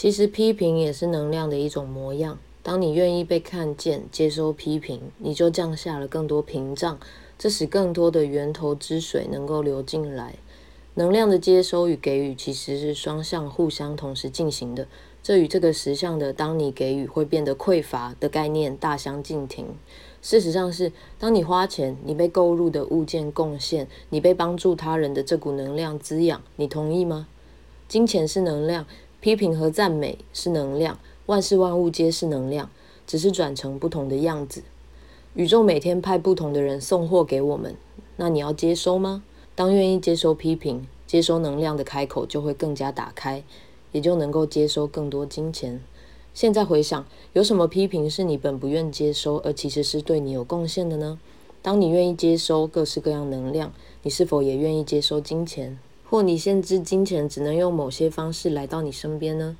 其实批评也是能量的一种模样。当你愿意被看见、接收批评，你就降下了更多屏障，这使更多的源头之水能够流进来。能量的接收与给予其实是双向、互相同时进行的。这与这个实相的“当你给予会变得匮乏”的概念大相径庭。事实上是，当你花钱，你被购入的物件贡献，你被帮助他人的这股能量滋养，你同意吗？金钱是能量，批评和赞美是能量。万事万物皆是能量，只是转成不同的样子。宇宙每天派不同的人送货给我们，那你要接收吗？当愿意接收批评、接收能量的开口就会更加打开，也就能够接收更多金钱。现在回想，有什么批评是你本不愿接收，而其实是对你有贡献的呢？当你愿意接收各式各样能量，你是否也愿意接收金钱？或你限制金钱只能用某些方式来到你身边呢？